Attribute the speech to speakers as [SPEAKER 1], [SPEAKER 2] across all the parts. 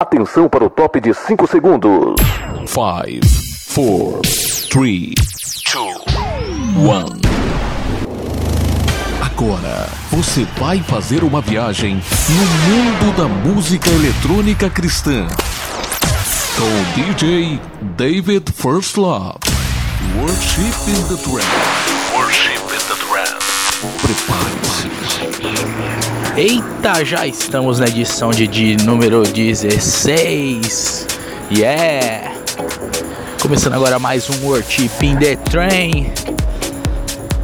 [SPEAKER 1] Atenção para o top de 5 segundos.
[SPEAKER 2] 5, 4, 3, 2, 1. Agora você vai fazer uma viagem no mundo da música eletrônica cristã. Com DJ David First Love. Worship in the Trance. Worship in the Trance. Prepare-se.
[SPEAKER 3] Eita, já estamos na edição de, de número 16. Yeah! Começando agora mais um Worship in the Train.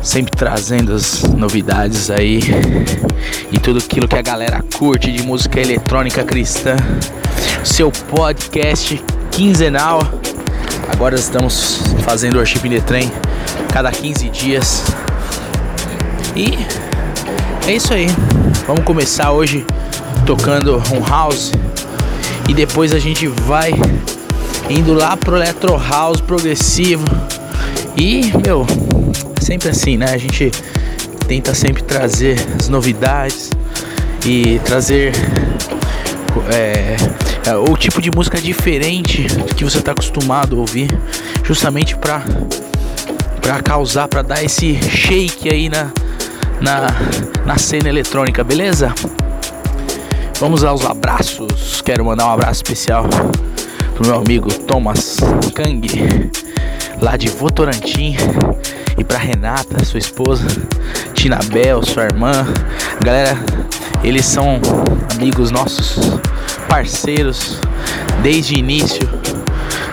[SPEAKER 3] Sempre trazendo as novidades aí e tudo aquilo que a galera curte de música eletrônica cristã. Seu podcast quinzenal. Agora estamos fazendo Worship in the Train cada 15 dias. E é isso aí. Vamos começar hoje tocando um house e depois a gente vai indo lá pro electro house progressivo. E, meu, sempre assim, né? A gente tenta sempre trazer as novidades e trazer é, é, o tipo de música diferente que você está acostumado a ouvir, justamente para para causar, para dar esse shake aí na, na, na cena eletrônica, beleza? Vamos aos abraços. Quero mandar um abraço especial pro meu amigo Thomas Kang, lá de Votorantim, e pra Renata, sua esposa, Tina Bel, sua irmã. Galera, eles são amigos nossos, parceiros desde o início,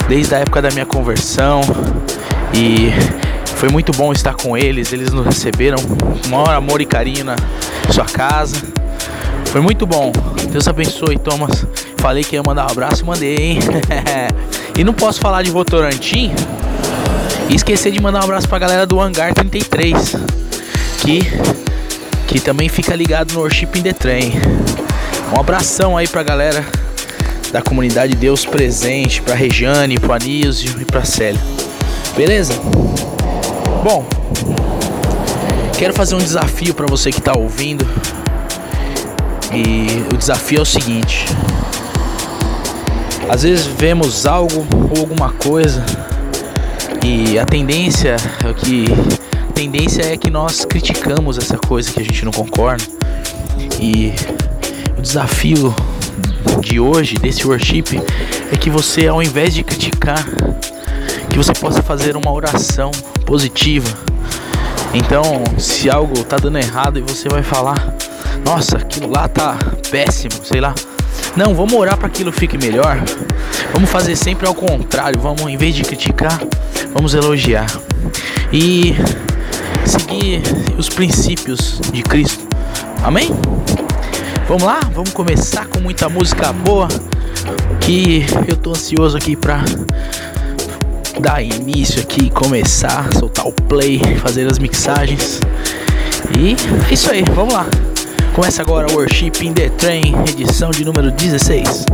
[SPEAKER 3] desde a época da minha conversão e foi muito bom estar com eles. Eles nos receberam com maior amor e carinho na sua casa. Foi muito bom. Deus abençoe, Thomas. Falei que ia mandar um abraço, mandei, hein? e não posso falar de Votorantim e esquecer de mandar um abraço pra galera do Hangar 33, que, que também fica ligado no Worship in the Train. Um abração aí pra galera da comunidade Deus Presente, pra Rejane, pro Anísio e pra Célia. Beleza? Bom, quero fazer um desafio para você que está ouvindo. E o desafio é o seguinte: às vezes vemos algo ou alguma coisa e a tendência é que a tendência é que nós criticamos essa coisa que a gente não concorda. E o desafio de hoje desse worship é que você ao invés de criticar que você possa fazer uma oração positiva. Então, se algo tá dando errado e você vai falar, nossa, aquilo lá tá péssimo, sei lá. Não, vamos orar para aquilo fique melhor. Vamos fazer sempre ao contrário. Vamos, em vez de criticar, vamos elogiar e seguir os princípios de Cristo. Amém? Vamos lá? Vamos começar com muita música boa. Que eu tô ansioso aqui para dar início aqui, começar, soltar o play, fazer as mixagens. E é isso aí, vamos lá. Começa agora o Worship in the Train, edição de número 16.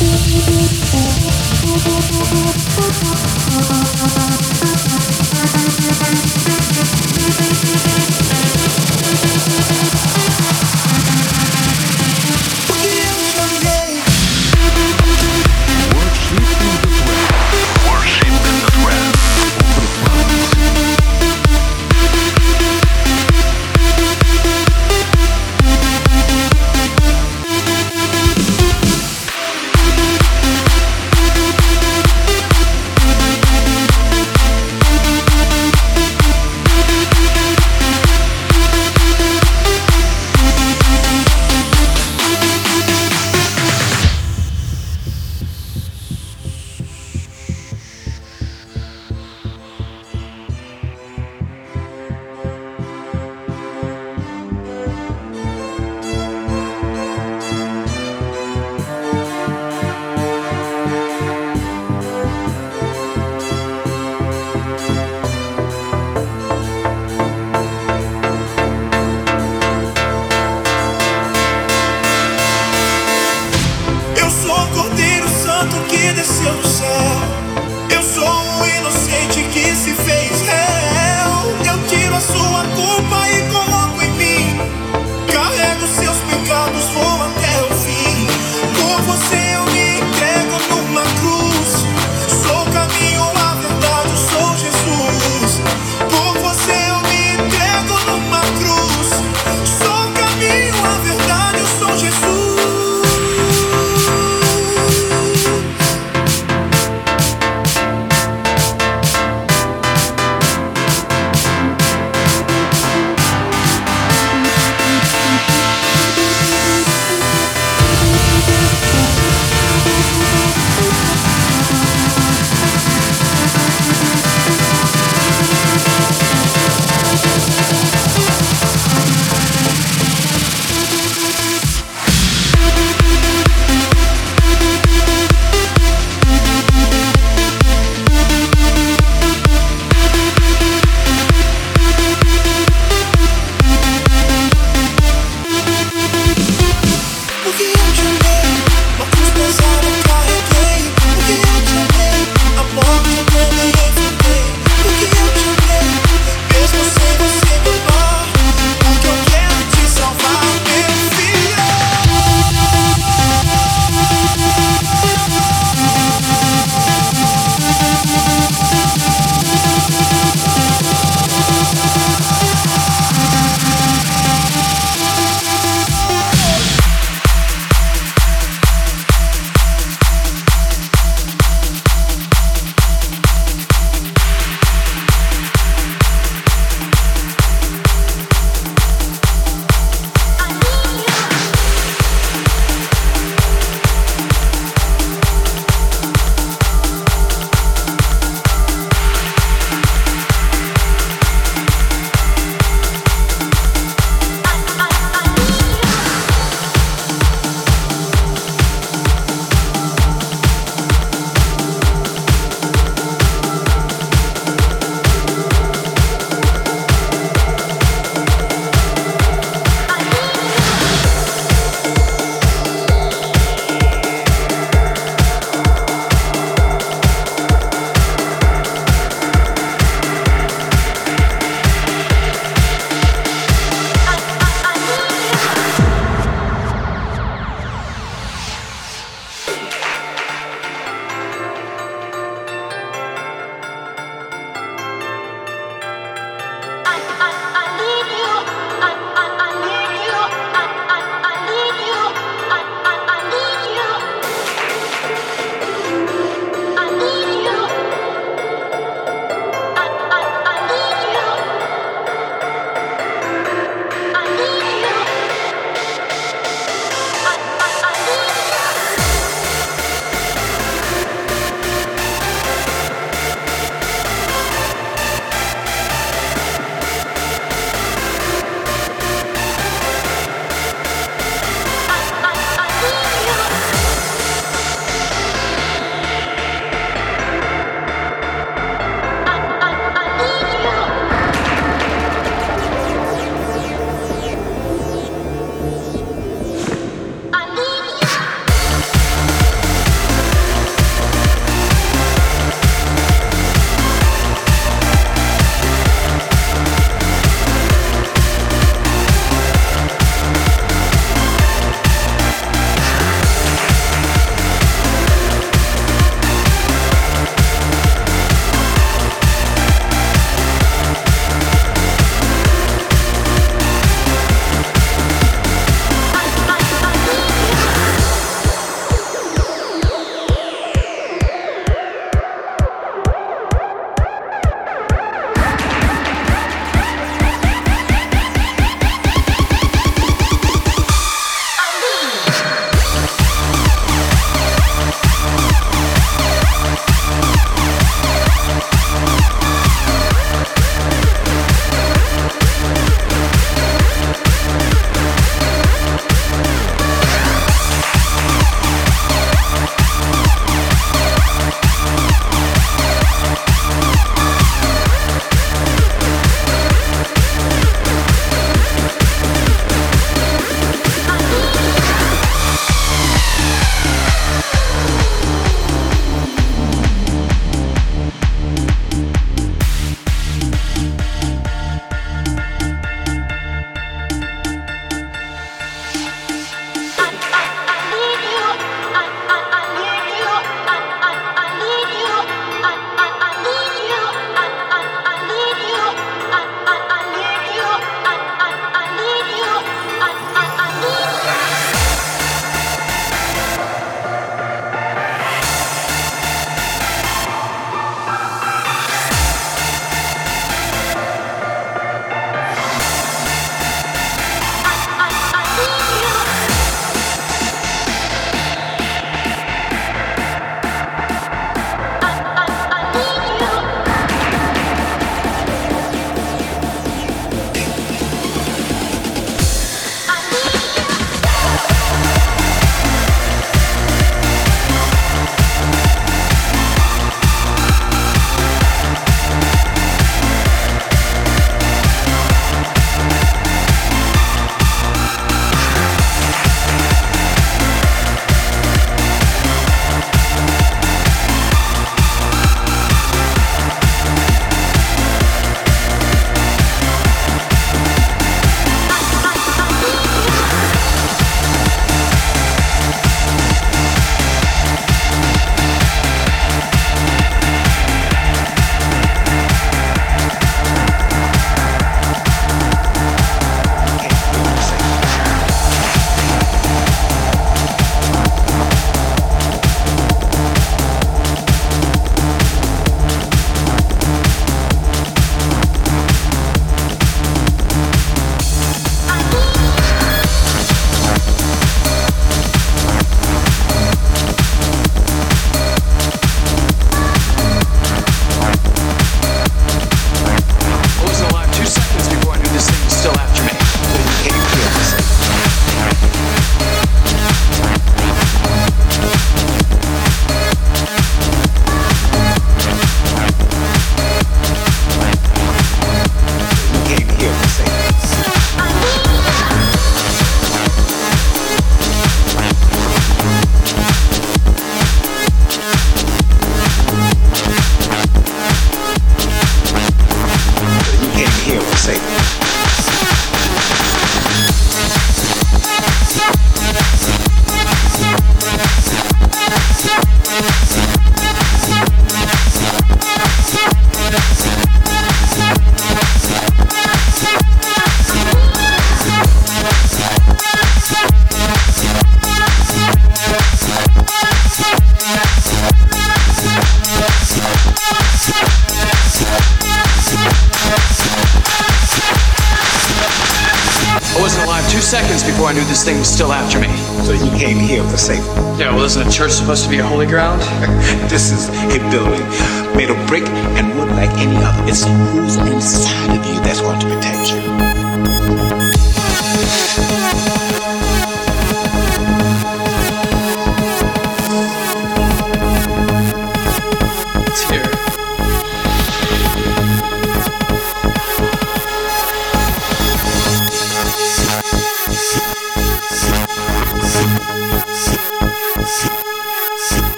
[SPEAKER 4] Thank you.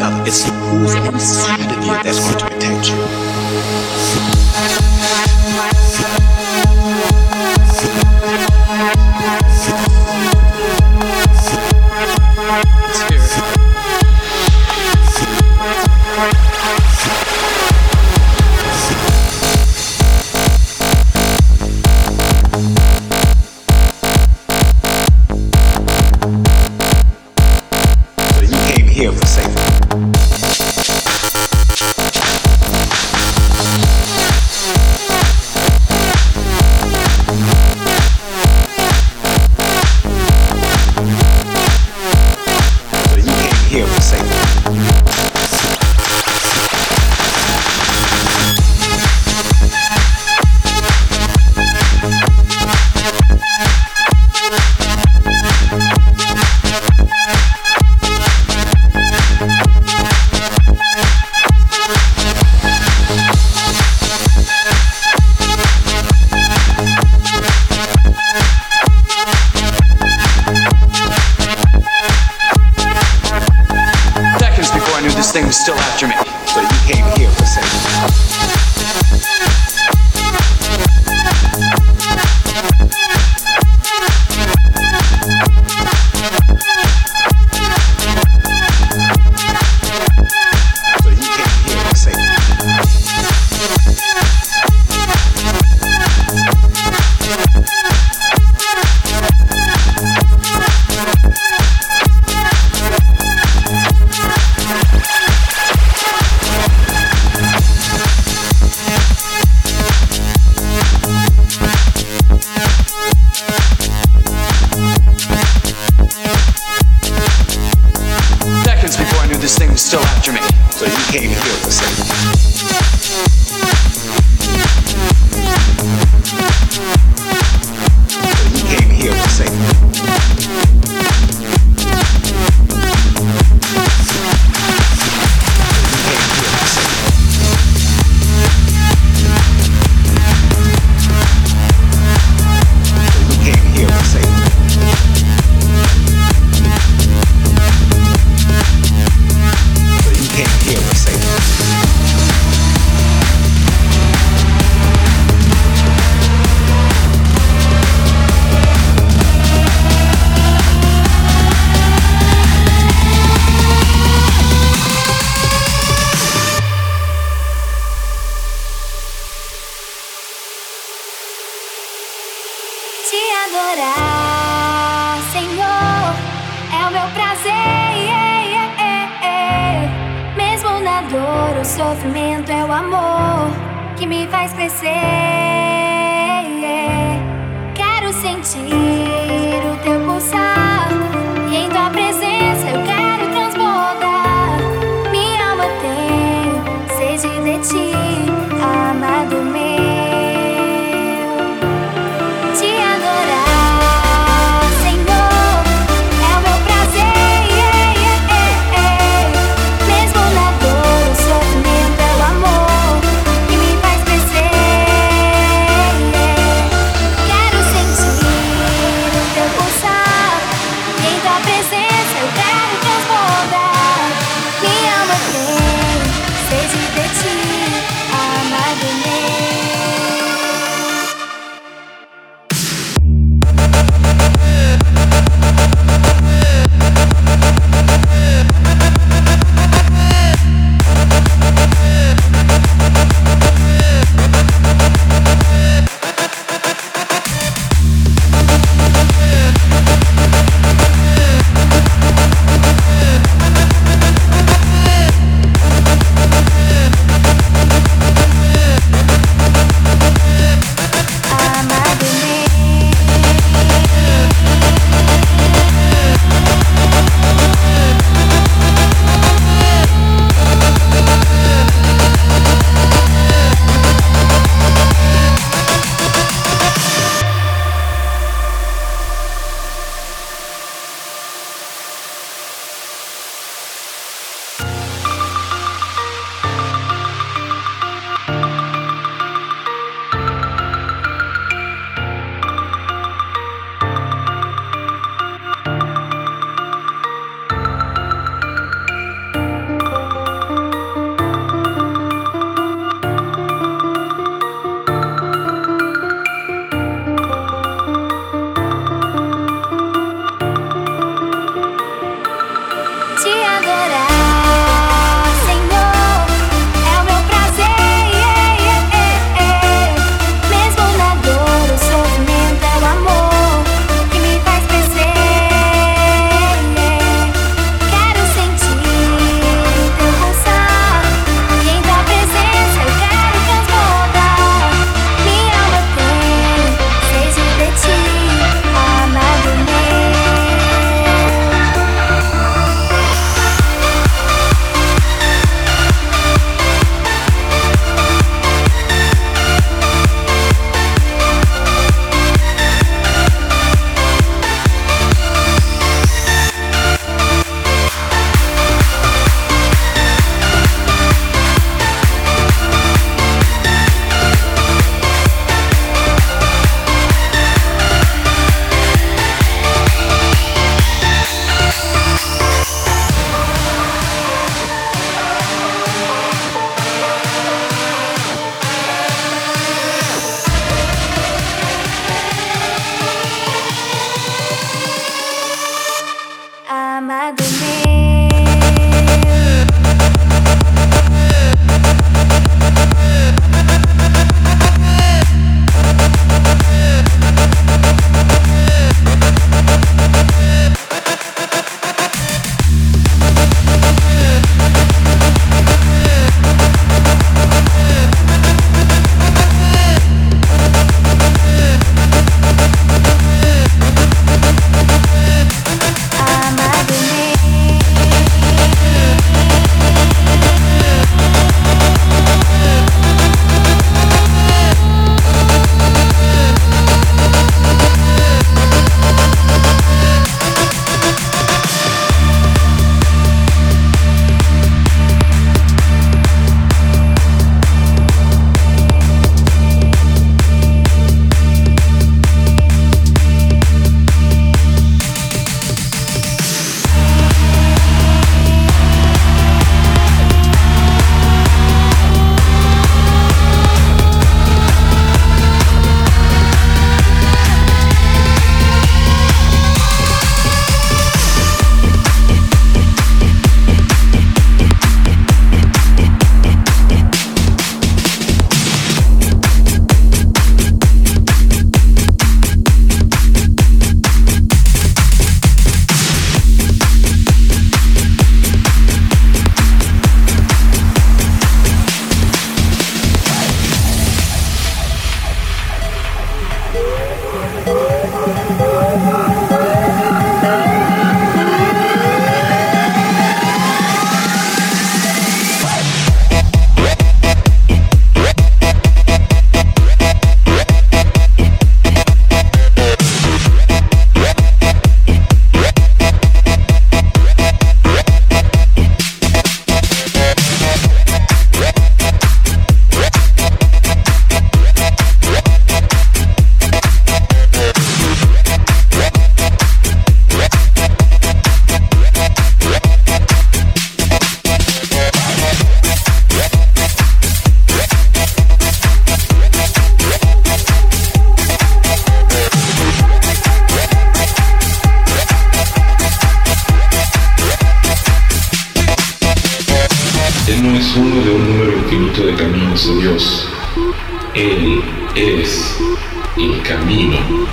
[SPEAKER 4] other. It's who's inside of you that's going to protect you.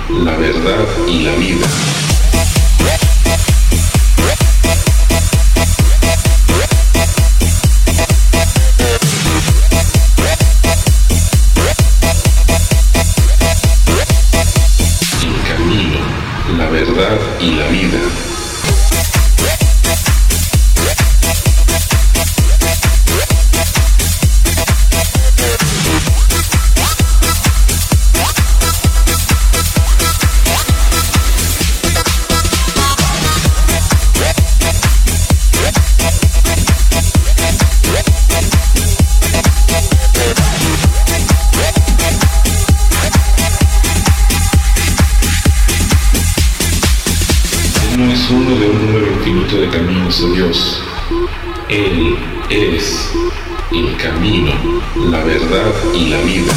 [SPEAKER 5] La verdad y la vida. No es uno de un número infinito de caminos de Dios. Él es el camino, la verdad y la vida.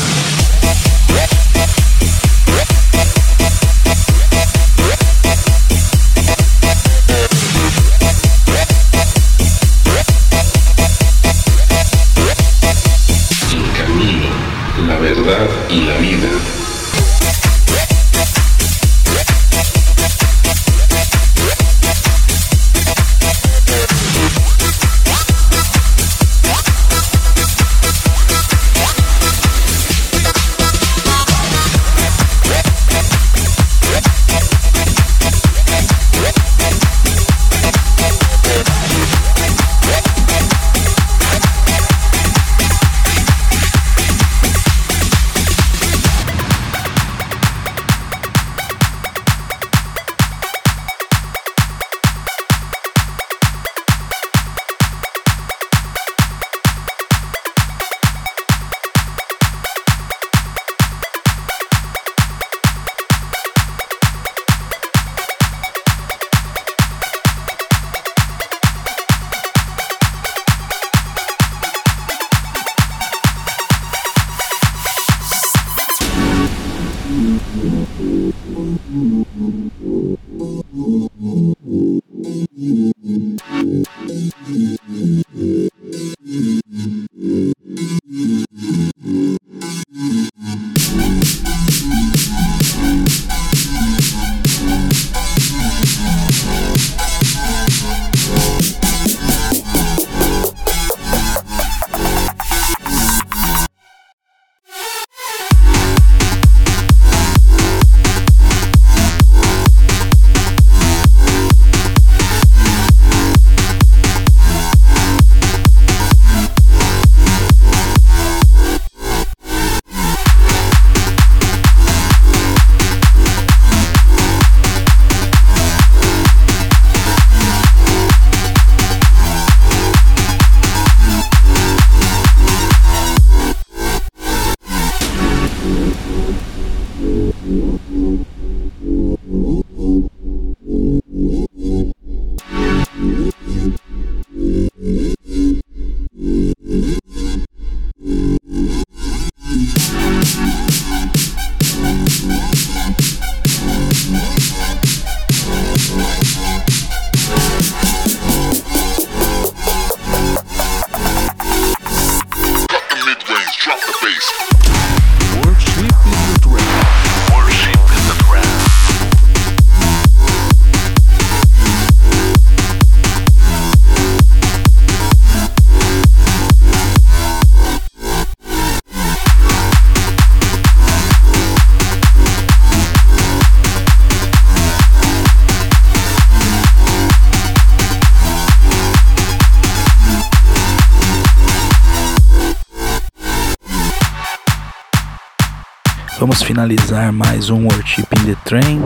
[SPEAKER 3] Vamos finalizar mais um Worship in the Train.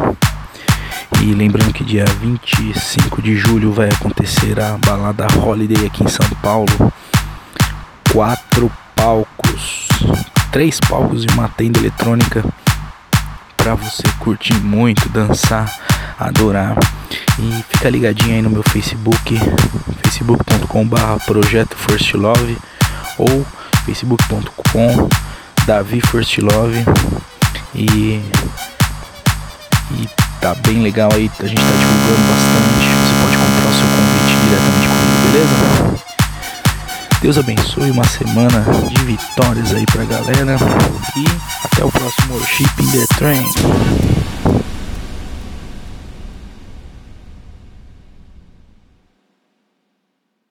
[SPEAKER 3] E lembrando que dia 25 de julho vai acontecer a balada Holiday aqui em São Paulo. Quatro palcos, três palcos e uma tenda eletrônica para você curtir muito, dançar, adorar. E fica ligadinho aí no meu Facebook, facebook.com/barra Projeto First Love ou facebook.com Davi First Love e, e tá bem legal aí, a gente tá divulgando bastante. Você pode comprar o seu convite diretamente comigo, beleza? Deus abençoe uma semana de vitórias aí pra galera. E até o próximo Worship in the Train.